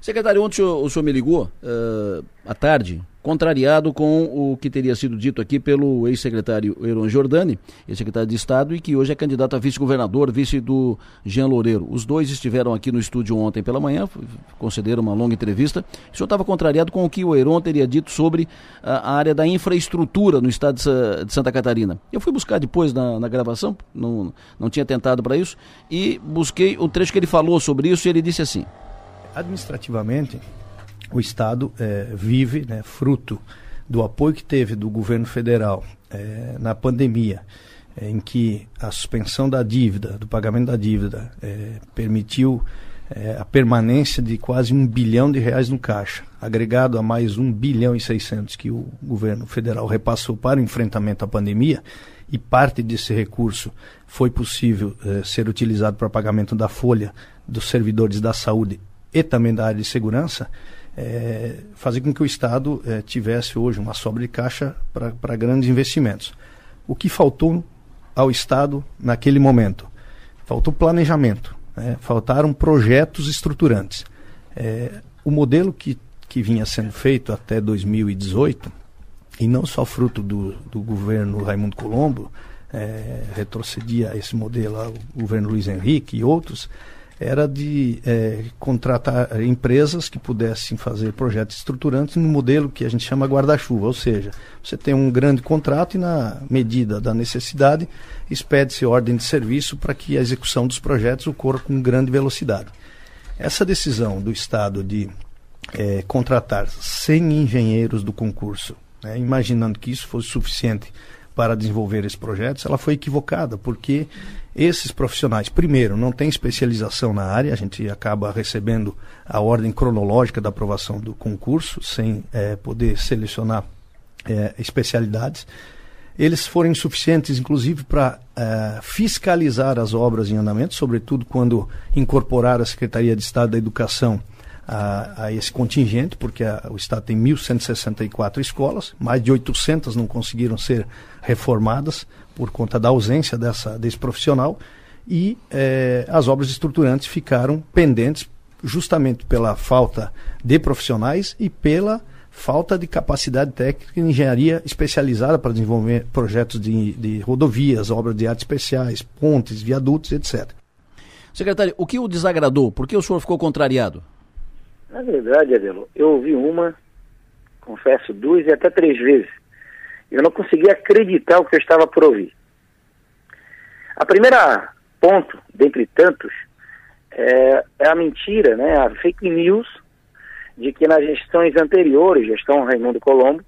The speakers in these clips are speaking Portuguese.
Secretário, ontem o senhor, o senhor me ligou uh, à tarde, contrariado com o que teria sido dito aqui pelo ex-secretário Heron Giordani, ex-secretário de Estado, e que hoje é candidato a vice-governador, vice do Jean Loureiro. Os dois estiveram aqui no estúdio ontem pela manhã, concederam uma longa entrevista. O senhor estava contrariado com o que o Heron teria dito sobre a, área da infraestrutura no estado de, de Santa Catarina. Eu fui buscar depois na, na gravação, não, não tinha tentado para isso, e busquei o trecho que ele falou sobre isso e ele disse assim. Administrativamente, o Estado é, vive, né, fruto do apoio que teve do governo federal é, na pandemia, é, em que a suspensão da dívida, do pagamento da dívida, é, permitiu é, a permanência de quase um bilhão de reais no caixa, agregado a mais um bilhão e seiscentos que o governo federal repassou para o enfrentamento à pandemia, e parte desse recurso foi possível é, ser utilizado para pagamento da folha dos servidores da saúde e também da área de segurança, é, fazer com que o Estado é, tivesse hoje uma sobra de caixa para grandes investimentos. O que faltou ao Estado naquele momento? Faltou planejamento, né? faltaram projetos estruturantes. É, o modelo que, que vinha sendo feito até 2018, e não só fruto do, do governo Raimundo Colombo, é, retrocedia esse modelo ao governo Luiz Henrique e outros, era de é, contratar empresas que pudessem fazer projetos estruturantes no modelo que a gente chama guarda-chuva, ou seja, você tem um grande contrato e na medida da necessidade expede-se ordem de serviço para que a execução dos projetos ocorra com grande velocidade. Essa decisão do Estado de é, contratar 100 engenheiros do concurso, né, imaginando que isso fosse suficiente para desenvolver esses projetos, ela foi equivocada, porque esses profissionais, primeiro, não têm especialização na área, a gente acaba recebendo a ordem cronológica da aprovação do concurso, sem é, poder selecionar é, especialidades. Eles foram insuficientes, inclusive, para é, fiscalizar as obras em andamento, sobretudo quando incorporar a Secretaria de Estado da Educação a, a esse contingente, porque a, o Estado tem 1.164 escolas, mais de 800 não conseguiram ser reformadas por conta da ausência dessa, desse profissional, e eh, as obras estruturantes ficaram pendentes justamente pela falta de profissionais e pela falta de capacidade técnica e engenharia especializada para desenvolver projetos de, de rodovias, obras de arte especiais, pontes, viadutos, etc. Secretário, o que o desagradou? Por que o senhor ficou contrariado? Na verdade, Adelo, eu ouvi uma, confesso, duas e até três vezes. Eu não conseguia acreditar o que eu estava por ouvir. A primeira ponto, dentre tantos, é, é a mentira, né, a fake news de que nas gestões anteriores, gestão Raimundo Colombo,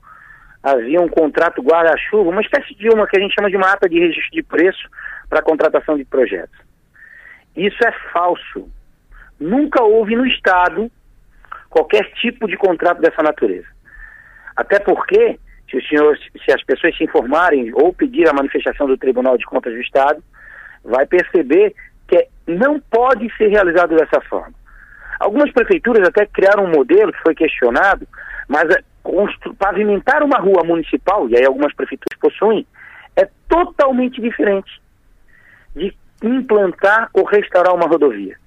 havia um contrato guarda-chuva, uma espécie de uma que a gente chama de mata de registro de preço para contratação de projetos. Isso é falso. Nunca houve no Estado qualquer tipo de contrato dessa natureza. Até porque, se, os senhores, se as pessoas se informarem ou pedir a manifestação do Tribunal de Contas do Estado, vai perceber que não pode ser realizado dessa forma. Algumas prefeituras até criaram um modelo que foi questionado, mas é, pavimentar uma rua municipal, e aí algumas prefeituras possuem, é totalmente diferente de implantar ou restaurar uma rodovia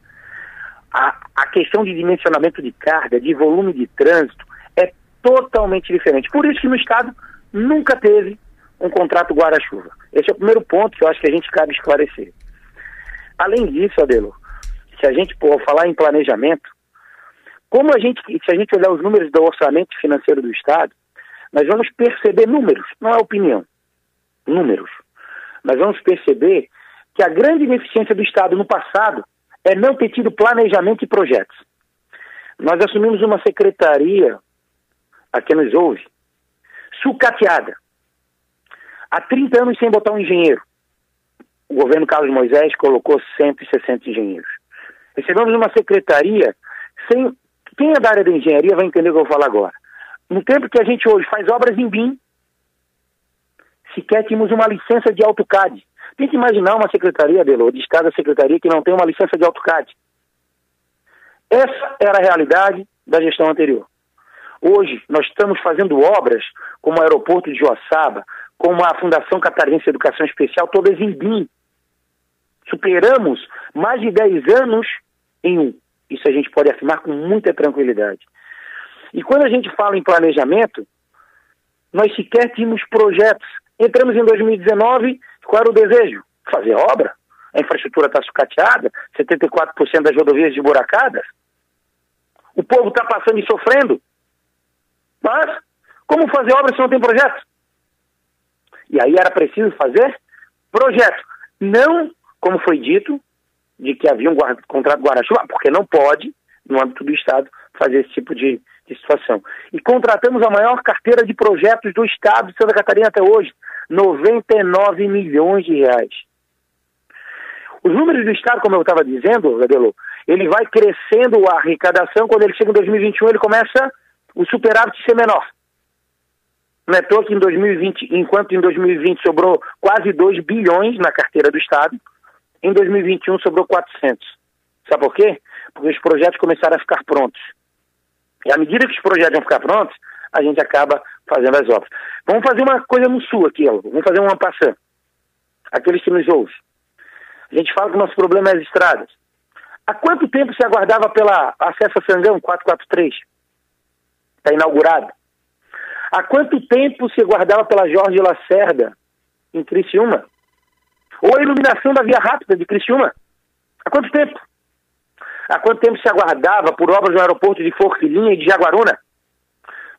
a, a questão de dimensionamento de carga, de volume de trânsito, é totalmente diferente. Por isso que no Estado nunca teve um contrato guarda-chuva. Esse é o primeiro ponto que eu acho que a gente cabe esclarecer. Além disso, Adelo, se a gente for falar em planejamento, como a gente, se a gente olhar os números do orçamento financeiro do Estado, nós vamos perceber números, não é opinião, números. Nós vamos perceber que a grande ineficiência do Estado no passado é não ter tido planejamento e projetos. Nós assumimos uma secretaria, a quem nos ouve, sucateada. Há 30 anos sem botar um engenheiro. O governo Carlos Moisés colocou 160 engenheiros. Recebemos uma secretaria sem. Quem é da área da engenharia vai entender o que eu vou falar agora. No tempo que a gente hoje faz obras em BIM, sequer tínhamos uma licença de AutoCAD. Tem que imaginar uma secretaria, Belo, de Estado Secretaria, que não tem uma licença de AutoCAD. Essa era a realidade da gestão anterior. Hoje, nós estamos fazendo obras como o aeroporto de Joaçaba, como a Fundação Catarinense de Educação Especial, todas em BIM. Superamos mais de 10 anos em um. Isso a gente pode afirmar com muita tranquilidade. E quando a gente fala em planejamento, nós sequer tínhamos projetos. Entramos em 2019, qual era o desejo? Fazer obra. A infraestrutura está sucateada, 74% das rodovias desburacadas. O povo está passando e sofrendo. Mas, como fazer obra se não tem projeto? E aí era preciso fazer projeto. Não, como foi dito, de que havia um guarda, contrato guarda-chuva, porque não pode, no âmbito do Estado, fazer esse tipo de, de situação. E contratamos a maior carteira de projetos do Estado de Santa Catarina até hoje, 99 milhões de reais. Os números do Estado, como eu estava dizendo, Gadelo, ele vai crescendo a arrecadação, quando ele chega em 2021, ele começa o superávit ser menor. Não é toa que em 2020, enquanto em 2020 sobrou quase 2 bilhões na carteira do Estado, em 2021 sobrou 400. Sabe por quê? Porque os projetos começaram a ficar prontos. E à medida que os projetos vão ficar prontos, a gente acaba fazendo as obras. Vamos fazer uma coisa no sul aqui, vamos fazer uma passando. Aqueles que nos ouvem. A gente fala que o nosso problema é as estradas. Há quanto tempo se aguardava pela acesso a Sangão 443? Está inaugurado. Há quanto tempo se aguardava pela Jorge Lacerda, em Criciúma? Ou a iluminação da Via Rápida de Criciúma? Há quanto tempo? Há quanto tempo se aguardava por obras no aeroporto de Forquilinha e de Jaguaruna?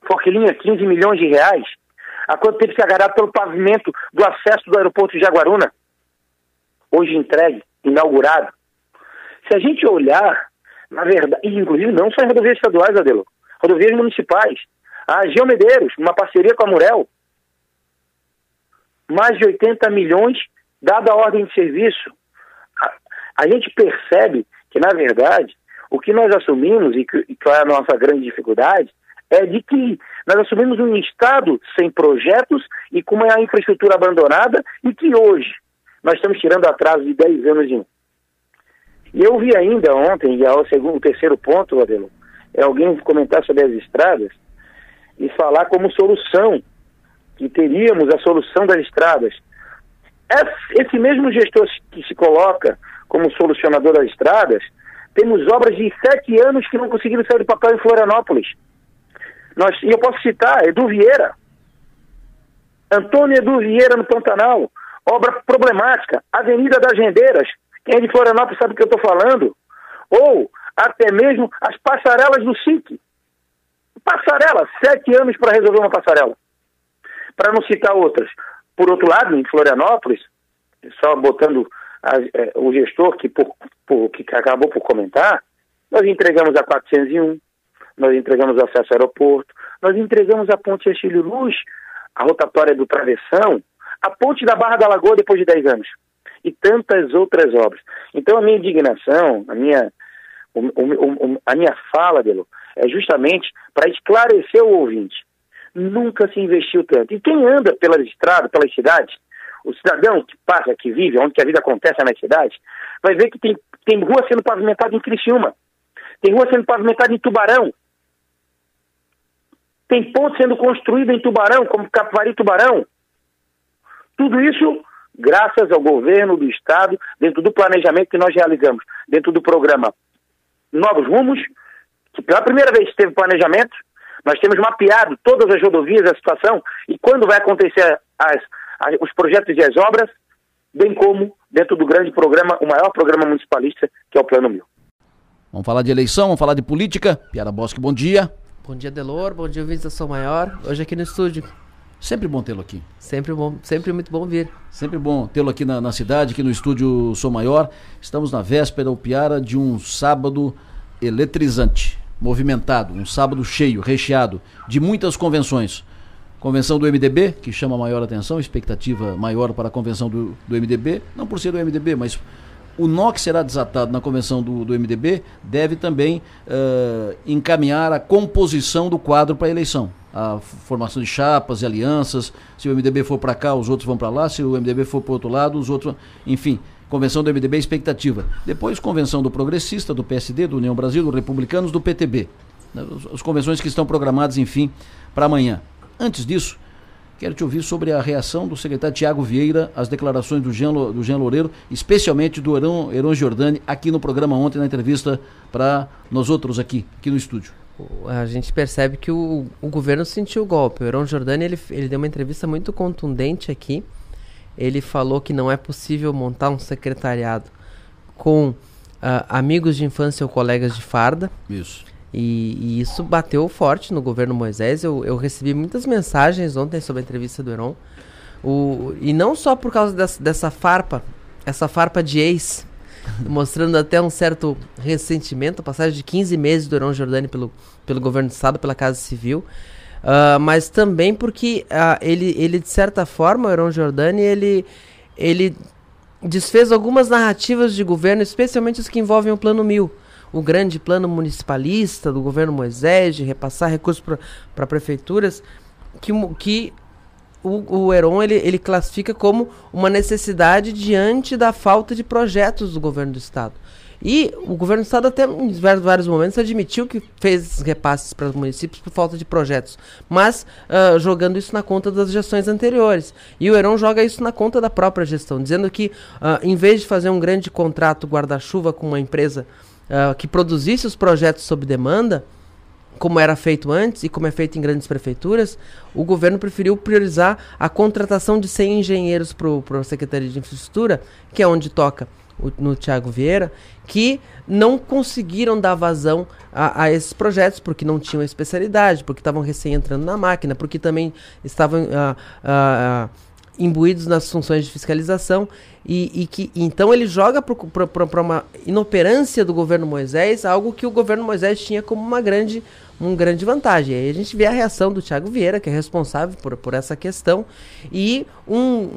Forquilinha, 15 milhões de reais. Há quanto tempo se aguardava pelo pavimento do acesso do aeroporto de Jaguaruna? Hoje entregue, inaugurado. Se a gente olhar, na verdade, inclusive não só em rodovias estaduais, Adelo, rodovias municipais. A Geomedeiros, uma parceria com a Murel, mais de 80 milhões, dada a ordem de serviço. A, a gente percebe que, na verdade, o que nós assumimos, e que, e que é a nossa grande dificuldade, é de que nós assumimos um Estado sem projetos e com uma infraestrutura abandonada e que hoje nós estamos tirando atraso de 10 anos em um. E eu vi ainda ontem, e ao é segundo, terceiro ponto, Adelo, é alguém comentar sobre as estradas e falar como solução, que teríamos a solução das estradas. Esse mesmo gestor que se coloca como solucionador das estradas, temos obras de sete anos que não conseguiram sair do papel em Florianópolis. Nós, e eu posso citar Edu Vieira, Antônio Edu Vieira no Pantanal, obra problemática, Avenida das Rendeiras, quem é de Florianópolis sabe o que eu estou falando, ou até mesmo as passarelas do SIC. Passarela, sete anos para resolver uma passarela. Para não citar outras. Por outro lado, em Florianópolis, só botando a, é, o gestor que, por, por, que acabou por comentar, nós entregamos a 401, nós entregamos acesso ao aeroporto, nós entregamos a ponte Estílio Luz, a rotatória do Travessão, a ponte da Barra da Lagoa depois de 10 anos. E tantas outras obras. Então a minha indignação, a minha, o, o, o, a minha fala, Belo, é justamente para esclarecer o ouvinte. Nunca se investiu tanto. E quem anda pelas estradas, pelas cidades, o cidadão que passa, que vive, onde que a vida acontece nas cidades, vai ver que tem, tem rua sendo pavimentada em Criciúma, tem rua sendo pavimentada em Tubarão, tem ponte sendo construída em Tubarão, como Capivari Tubarão. Tudo isso graças ao governo do Estado, dentro do planejamento que nós realizamos, dentro do programa Novos Rumos, que pela primeira vez teve planejamento, nós temos mapeado todas as rodovias, a situação, e quando vai acontecer as, as, os projetos e as obras, bem como dentro do grande programa, o maior programa municipalista, que é o Plano Mil. Vamos falar de eleição, vamos falar de política. Piara Bosque, bom dia. Bom dia, Delor. Bom dia, ouvintes da Sou Maior. Hoje aqui no estúdio. Sempre bom tê-lo aqui. Sempre bom, sempre muito bom vir. Sempre bom tê-lo aqui na, na, cidade, aqui no estúdio Sou Maior. Estamos na véspera, o Piara, de um sábado eletrizante movimentado, um sábado cheio, recheado de muitas convenções. Convenção do MDB, que chama maior atenção, expectativa maior para a convenção do, do MDB, não por ser do MDB, mas o nó que será desatado na convenção do, do MDB deve também uh, encaminhar a composição do quadro para a eleição. A formação de chapas e alianças. Se o MDB for para cá, os outros vão para lá. Se o MDB for para o outro lado, os outros. Enfim, Convenção do MDB expectativa. Depois, convenção do Progressista, do PSD, do União Brasil, do Republicanos, do PTB. As convenções que estão programadas, enfim, para amanhã. Antes disso, Quero te ouvir sobre a reação do secretário Tiago Vieira às declarações do Jean, do Jean Loureiro, especialmente do Heron, Heron Giordani, aqui no programa ontem, na entrevista para nós outros aqui, aqui no estúdio. A gente percebe que o, o governo sentiu o golpe. O Heron Giordani ele, ele deu uma entrevista muito contundente aqui. Ele falou que não é possível montar um secretariado com uh, amigos de infância ou colegas de farda. Isso e, e, isso bateu forte no governo Moisés. Eu, eu, recebi muitas mensagens ontem sobre a entrevista do Heron. O, e não só por causa dessa, dessa farpa, essa farpa de ex, mostrando até um certo ressentimento, a passagem de 15 meses do Heron Jordani pelo, pelo governo do Estado, pela Casa Civil. Uh, mas também porque uh, ele, ele, de certa forma, o Heron Jordani, ele, ele desfez algumas narrativas de governo, especialmente as que envolvem o Plano Mil o grande plano municipalista do governo Moisés de repassar recursos para prefeituras, que, que o, o Heron ele, ele classifica como uma necessidade diante da falta de projetos do governo do Estado. E o governo do Estado até em vários momentos admitiu que fez repasses para os municípios por falta de projetos, mas uh, jogando isso na conta das gestões anteriores. E o Heron joga isso na conta da própria gestão, dizendo que uh, em vez de fazer um grande contrato guarda-chuva com uma empresa uh, que produzisse os projetos sob demanda, como era feito antes e como é feito em grandes prefeituras, o governo preferiu priorizar a contratação de 100 engenheiros para a Secretaria de Infraestrutura, que é onde toca o, no Tiago Vieira, que não conseguiram dar vazão a, a, esses projetos porque não tinham especialidade, porque estavam recém entrando na máquina, porque também estavam uh, uh, imbuídos nas funções de fiscalização e, e que então ele joga para uma inoperância do governo Moisés algo que o governo Moisés tinha como uma grande, uma grande vantagem. Aí a gente vê a reação do Tiago Vieira, que é responsável por, por essa questão, e um,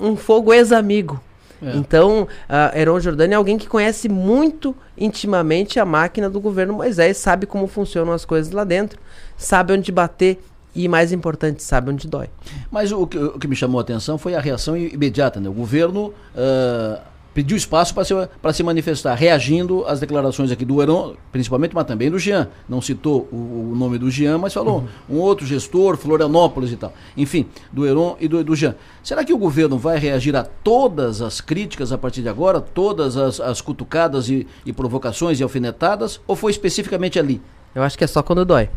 um fogo ex-amigo. É. Então, uh, Heron Jordani é alguém que conhece muito intimamente a máquina do governo Moisés, sabe como funcionam as coisas lá dentro, sabe onde bater e, mais importante, sabe onde dói. Mas o que, o que me chamou a atenção foi a reação imediata. Né? O governo uh, pediu espaço para se, se manifestar, reagindo às declarações aqui do Heron, principalmente, mas também do Jean. Não citou o, o nome do Jean, mas falou uhum. um outro gestor, Florianópolis e tal. Enfim, do Heron e do, do Jean. Será que o governo vai reagir a todas as críticas a partir de agora, todas as, as cutucadas e, e provocações e alfinetadas, ou foi especificamente ali? Eu acho que é só quando dói.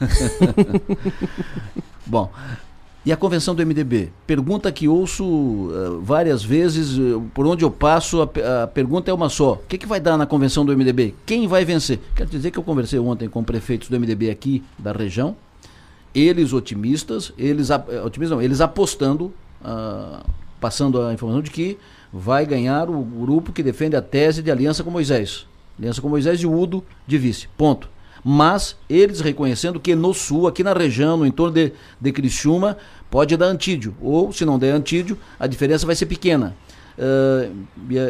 Bom, e a convenção do MDB? Pergunta que ouço uh, várias vezes, uh, por onde eu passo, a, a, pergunta é uma só. O que, que vai dar na convenção do MDB? Quem vai vencer? Quero dizer que eu conversei ontem com prefeitos do MDB aqui da região, eles otimistas, eles, uh, otimistas não, eles apostando, passando a informação de que vai ganhar o grupo que defende a tese de aliança com Moisés. Aliança com Moisés e Udo de vice. Ponto mas eles reconhecendo que no sul, aqui na região, no entorno de, de Criciúma, pode dar antídio, ou se não der antídio, a diferença vai ser pequena. Uh,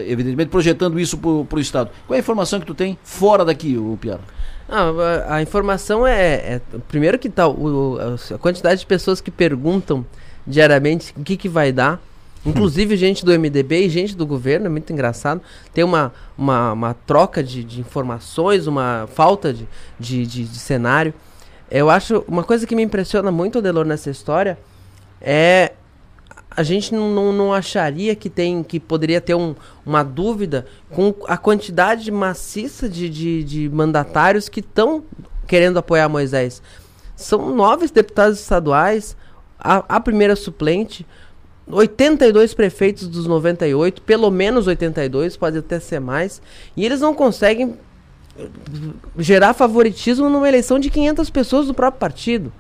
evidentemente projetando isso para o Estado. Qual é a informação que tu tem fora daqui, o Piara? Ah, a, informação é, é, primeiro que tal o, a quantidade de pessoas que perguntam diariamente o que, que vai dar Inclusive gente do MDB e gente do governo, é muito engraçado. Tem uma, uma, uma troca de, de, informações, uma falta de, de, de, de cenário. Eu acho, uma coisa que me impressiona muito, Delor, nessa história, é a gente não, não, não, acharia que tem que poderia ter um, uma dúvida com a quantidade maciça de, de, de mandatários que estão querendo apoiar Moisés. São nove deputados estaduais, a, a primeira suplente, 82 prefeitos dos 98, pelo menos 82, pode até ser mais, e eles não conseguem eh, gerar favoritismo numa eleição de 500 pessoas do próprio partido.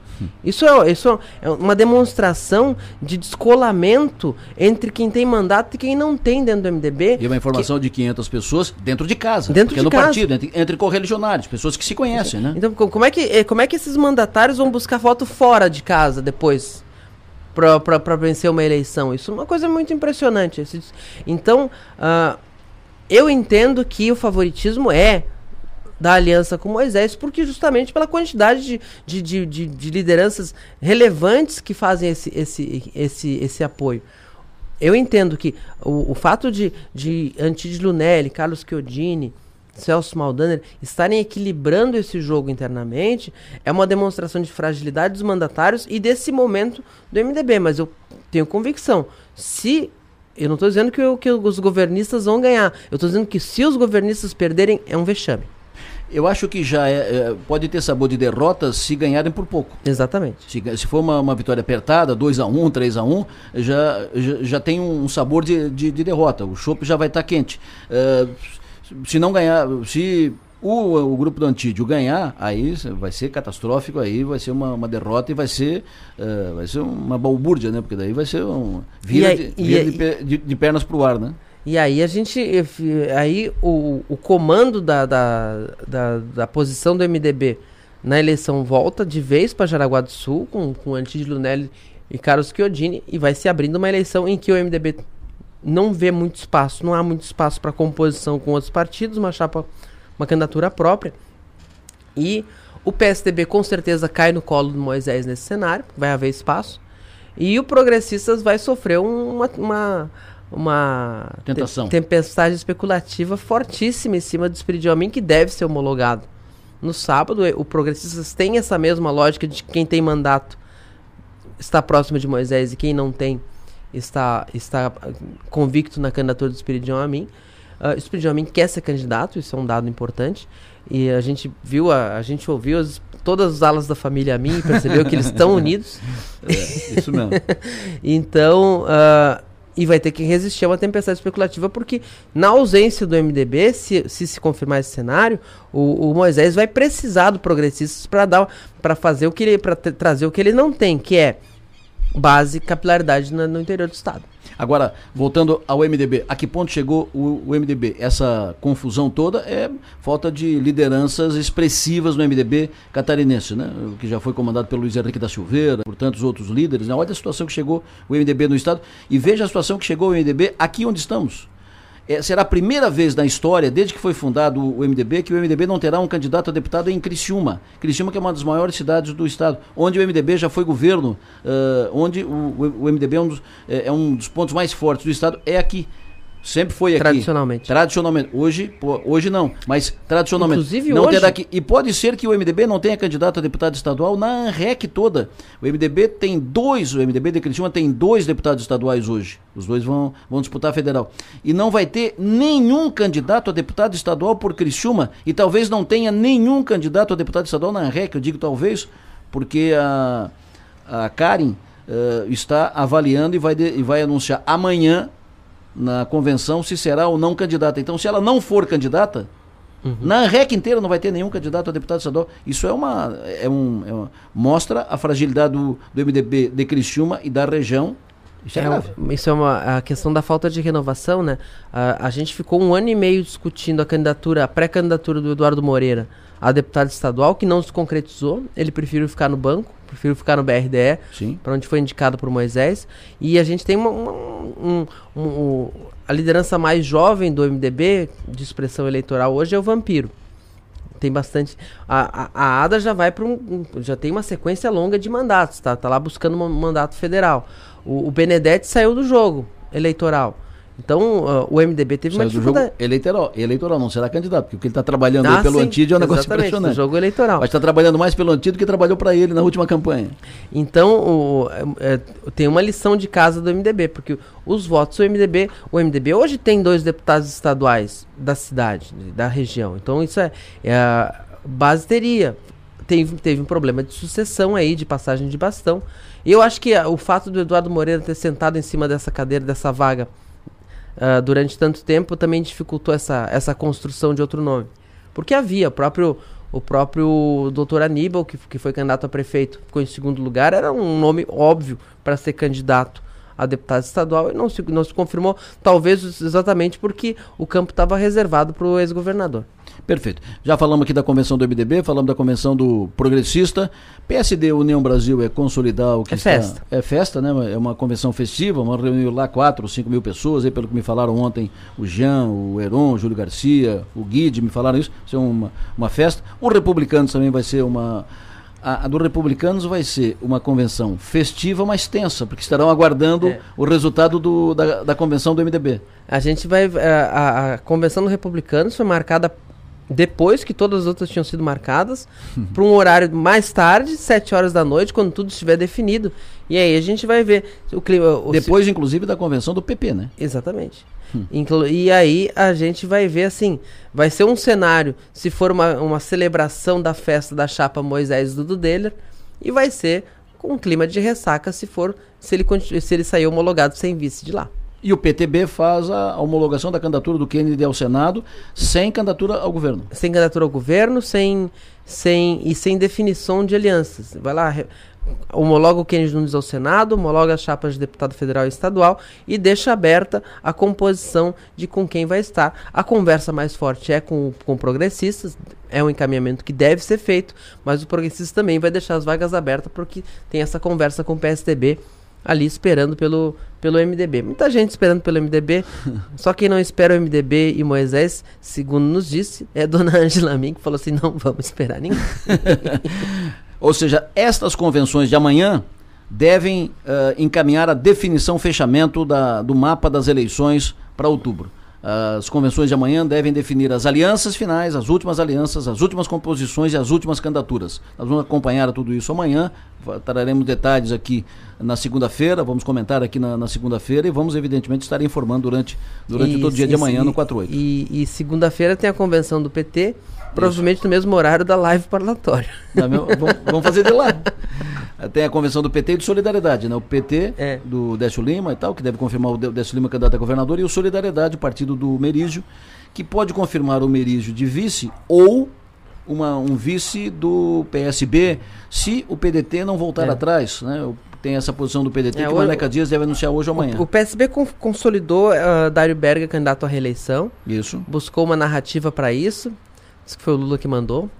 Isso é, isso é uma demonstração de descolamento entre quem tem mandato e quem não tem dentro do MDB. E uma informação que... de 500 pessoas dentro de casa. Dentro de no casa. partido, entre, entre correligionários, pessoas que se conhecem, né? Então, como é, que, eh, como é que esses mandatários vão buscar voto fora de casa depois? Para vencer uma eleição. Isso é uma coisa muito impressionante. Então, uh, eu entendo que o favoritismo é da aliança com Moisés, porque justamente pela quantidade de, de, de, de, de lideranças relevantes que fazem esse, esse, esse, esse apoio. Eu entendo que o, o fato de, de Antídio Lunelli, Carlos Chiodini, Celso Maldaner estarem equilibrando esse jogo internamente é uma demonstração de fragilidade dos mandatários e desse momento do MDB. Mas eu tenho convicção, se eu não estou dizendo que, que, os governistas vão ganhar. Eu estou dizendo que se os governistas perderem, é um vexame. Eu acho que já é, é, pode ter sabor de derrota se ganharem por pouco. Exatamente. Se, se for uma, uma vitória apertada, 2 a 1 um, 3 a 1 um, já, já, já, tem um sabor de, de, de derrota. O chopp já vai estar tá quente. Uh, se não ganhar, se o, o grupo do Antídio ganhar, aí vai ser catastrófico, aí vai ser uma, uma derrota e vai ser, uh, vai ser uma balbúrdia, né? Porque daí vai ser um vira, aí, de, vira de, de, de, pernas pro ar, né? E aí a gente. Aí o, o comando da, da, da, da posição do MDB na eleição volta de vez para Jaraguá do Sul, com, com Antídio Lunelli e Carlos Chiodini, e vai se abrindo uma eleição em que o MDB não vê muito espaço, não há muito espaço para composição com outros partidos, uma chapa, uma candidatura própria. E o PSDB com certeza cai no colo do Moisés nesse cenário, vai haver espaço. E o Progressistas vai sofrer uma, uma, uma Tentação. Te tempestade especulativa fortíssima em cima do Espírito de Homem que deve ser homologado. No sábado, o Progressistas tem essa mesma lógica de quem tem mandato está próximo de Moisés e quem não tem está, está convicto na candidatura do Espiridion Amin. Uh, o Espiridion Amin quer ser candidato, isso é um dado importante. E a gente viu, a, a gente ouviu as, todas as alas da família Amin e percebeu que eles estão unidos. É, isso mesmo. então, uh, e vai ter que resistir a uma tempestade especulativa, porque na ausência do MDB, se se, se confirmar esse cenário, o, o Moisés vai precisar do progressistas para dar para fazer o que ele para trazer o que ele não tem, que é base capilaridade no, no interior do estado. Agora, voltando ao MDB, a que ponto chegou o, o, MDB? Essa confusão toda é falta de lideranças expressivas no MDB catarinense, né? Que já foi comandado pelo Luiz Henrique da Silveira, por tantos outros líderes. Né? Olha a situação que chegou o MDB no estado e veja a situação que chegou o MDB aqui onde estamos é, será a primeira vez na história, desde que foi fundado o MDB, que o MDB não terá um candidato a deputado em Criciúma. Criciúma que é uma das maiores cidades do estado, onde o MDB já foi governo, uh, onde o, o, MDB é um, dos, é, é um dos pontos mais fortes do estado, é aqui. Sempre foi aqui. Tradicionalmente. Tradicionalmente. Hoje, pô, hoje não, mas tradicionalmente. Inclusive não hoje. Terá aqui. E pode ser que o MDB não tenha candidato a deputado estadual na REC toda. O MDB tem dois, o MDB de Criciúma tem dois deputados estaduais hoje. Os dois vão, vão disputar a federal. E não vai ter nenhum candidato a deputado estadual por Criciúma. E talvez não tenha nenhum candidato a deputado estadual na REC. Eu digo talvez, porque a, a Karen uh, está avaliando e vai, de, e vai anunciar amanhã na convenção se será ou não candidata. Então, se ela não for candidata, uhum. na REC inteira não vai ter nenhum candidato a deputado estadual. Isso é uma, é um, é uma mostra a fragilidade do, do MDB de Criciúma e da região isso é, é isso é uma a questão da falta de renovação, né? A, a gente ficou um ano e meio discutindo a candidatura, a pré-candidatura do Eduardo Moreira a deputado estadual, que não se concretizou. Ele preferiu ficar no banco, preferiu ficar no BRDE, para onde foi indicado por Moisés. E a gente tem uma, uma um, um, um, a liderança mais jovem do MDB, de expressão eleitoral hoje, é o Vampiro. Tem bastante. A, a, a ADA já vai para um, Já tem uma sequência longa de mandatos, tá? Tá lá buscando um mandato federal. O, o Benedetti saiu do jogo eleitoral. Então, uh, o MDB teve Saiu uma dificuldade. jogo eleitoral, eleitoral não será candidato, porque o que ele está trabalhando ah, pelo Antídio é um negócio impressionante. jogo eleitoral. Mas está trabalhando mais pelo Antídio do que trabalhou para ele na última campanha. Então, o, é, é, tem uma lição de casa do MDB, porque os votos do MDB, o MDB hoje tem dois deputados estaduais da cidade, da região. Então, isso é, é a base teria. Teve, teve um problema de sucessão aí, de passagem de bastão. E eu acho que a, o fato do Eduardo Moreira ter sentado em cima dessa cadeira, dessa vaga, uh, durante tanto tempo também dificultou essa, essa construção de outro nome. Porque havia, o próprio, o próprio doutor Aníbal, que, que foi candidato a prefeito, ficou em segundo lugar, era um nome óbvio para ser candidato a deputado estadual e não se, não se confirmou, talvez exatamente porque o campo estava reservado para o ex-governador. Perfeito. Já falamos aqui da convenção do MDB, falamos da convenção do Progressista. PSD União Brasil é consolidar o que é está... festa. É festa, né? É uma convenção festiva, uma reunião lá quatro, cinco mil pessoas, aí, pelo que me falaram ontem, o Jean, o Heron, o Júlio Garcia, o Guide, me falaram isso. Isso é uma, uma festa. O Republicanos também vai ser uma a, a, do Republicanos vai ser uma convenção festiva, mas tensa, porque estarão aguardando é. o resultado do, da, da convenção do MDB. A gente vai. A, a, convenção do Republicanos foi marcada depois que todas as outras tinham sido marcadas, para um horário mais tarde, 7 horas da noite, quando tudo estiver definido. E aí a gente vai ver o clima. O Depois, inclusive, da convenção do PP, né? Exatamente. Inclu- E aí a gente vai ver assim, vai ser um cenário, se for uma, uma celebração da festa da chapa Moisés do Dudeler, e vai ser com um clima de ressaca se for se ele se ele sair homologado sem vice de lá. E o PTB faz a homologação da candidatura do Kennedy ao Senado sem candidatura ao governo. Sem candidatura ao governo, sem sem e sem definição de alianças. Vai lá, homologa o Kennedy Nunes ao Senado, homologa as chapas de deputado federal e estadual e deixa aberta a composição de com quem vai estar. A conversa mais forte é com, com progressistas, é um encaminhamento que deve ser feito, mas o progressista também vai deixar as vagas abertas porque tem essa conversa com o PSDB ali esperando pelo, pelo MDB. Muita gente esperando pelo MDB, só quem não espera o MDB e Moisés, segundo nos disse, é dona Angela Min, que falou assim, não vamos esperar ninguém. Ou seja, estas convenções de amanhã devem eh, encaminhar a definição, fechamento da, do mapa das eleições para outubro. As convenções de amanhã devem definir as alianças finais, as últimas alianças, as últimas composições e as últimas candidaturas. Nós vamos acompanhar tudo isso amanhã, traremos detalhes aqui na segunda-feira, vamos comentar aqui na, na segunda-feira e vamos, evidentemente, estar informando durante, durante E- todo o dia de amanhã e- no 48. E, e segunda-feira tem a convenção do PT, provavelmente no mesmo horário da live parlatória. Vamos fazer de lá. Tem a convenção do PT e do Solidariedade, né? O PT É. do Décio Lima e tal, que deve confirmar o Dé- Décio Lima candidato a governador, e o Solidariedade, o partido do Merígio, que pode confirmar o Merígio de vice ou uma, um vice do PSB, se o PDT não voltar É. atrás, né? O- Tem essa posição do PDT É, que o Maneca Dias deve anunciar hoje ou amanhã. O PSB con- consolidou ah, Dário Berga candidato à reeleição, Isso. buscou uma narrativa para isso. Isso que foi o Lula que mandou.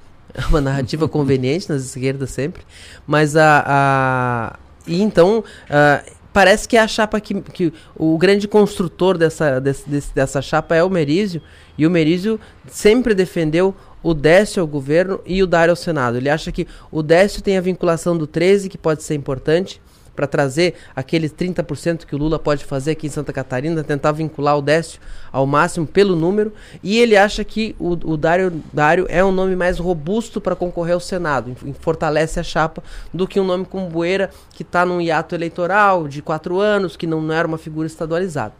Uma narrativa conveniente nas esquerdas sempre. Mas a. a e então. ah, parece que é a chapa que, que. O grande construtor dessa, desse- dessa chapa é o Merizio. E o Merizio sempre defendeu o Décio ao governo e o Dário ao Senado. Ele acha que o Décio tem a vinculação do 13, que pode ser importante para trazer aqueles 30% que o Lula pode fazer aqui em Santa Catarina, tentar vincular o Décio ao máximo pelo número, e ele acha que o, o Dário, Dário é um nome mais robusto para concorrer ao Senado, fortalece a chapa, do que um nome como Bueira, que está num hiato eleitoral de quatro anos, que não, não era uma figura estadualizada.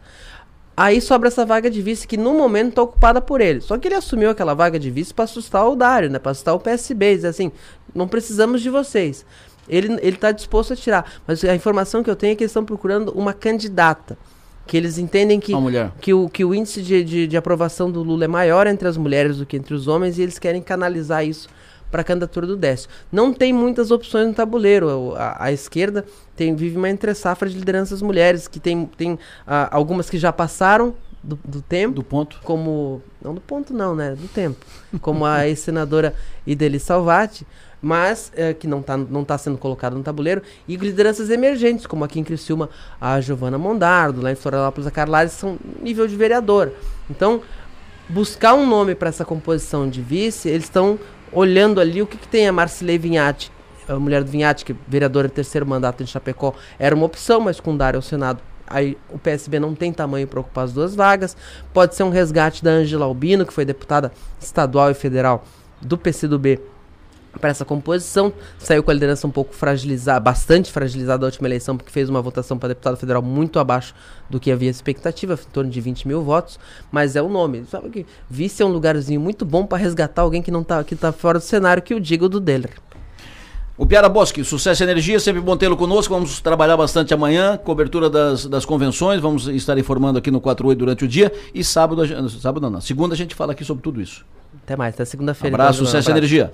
Aí sobra essa vaga de vice que no momento está ocupada por ele. Só que ele assumiu aquela vaga de vice para assustar o Dário, né? Para assustar o PSB, dizer assim, não precisamos de vocês. Ele ele está disposto a tirar, mas a informação que eu tenho é que eles estão procurando uma candidata, que eles entendem que que o, que o índice de, de, de aprovação do Lula é maior entre as mulheres do que entre os homens e eles querem canalizar isso para a candidatura do Décio. Não tem muitas opções no tabuleiro. A, a esquerda tem, vive uma entre-safra de lideranças mulheres, que tem, tem ah, algumas que já passaram do, do tempo, Do ponto. como. Não do ponto, não, né? Do tempo. Como a ex-senadora Ideli Salvati, mas eh, que não está não tá sendo colocado no tabuleiro, e lideranças emergentes, como aqui em Criciúma, a Giovana Mondardo, lá em Florianópolis, a Carlares, são nível de vereadora. Então, buscar um nome para essa composição de vice, eles estão olhando ali o que, que tem a Marcilei Vinhati, a mulher do Vinhati, que é vereadora em terceiro mandato em Chapecó, era uma opção, mas com Dário ao Senado, aí o PSB não tem tamanho para ocupar as duas vagas. Pode ser um resgate da Angela Albino, que foi deputada estadual e federal do PCdoB para essa composição. Saiu com a liderança um pouco fragilizada, bastante fragilizada da última eleição, porque fez uma votação para deputado federal muito abaixo do que havia expectativa, em torno de 20 mil votos. Mas é o nome. Sabe que vice é um lugarzinho muito bom para resgatar alguém que não tá, que tá fora do cenário, que o diga o do Deller. O Piara Bosque, sucesso e energia, sempre bom tê-lo conosco. Vamos trabalhar bastante amanhã, cobertura das, das convenções, vamos estar informando aqui no 48 durante o dia. E sábado, sábado não, não, segunda a gente fala aqui sobre tudo isso. Até mais, até segunda-feira. Abraço, então, sucesso e energia.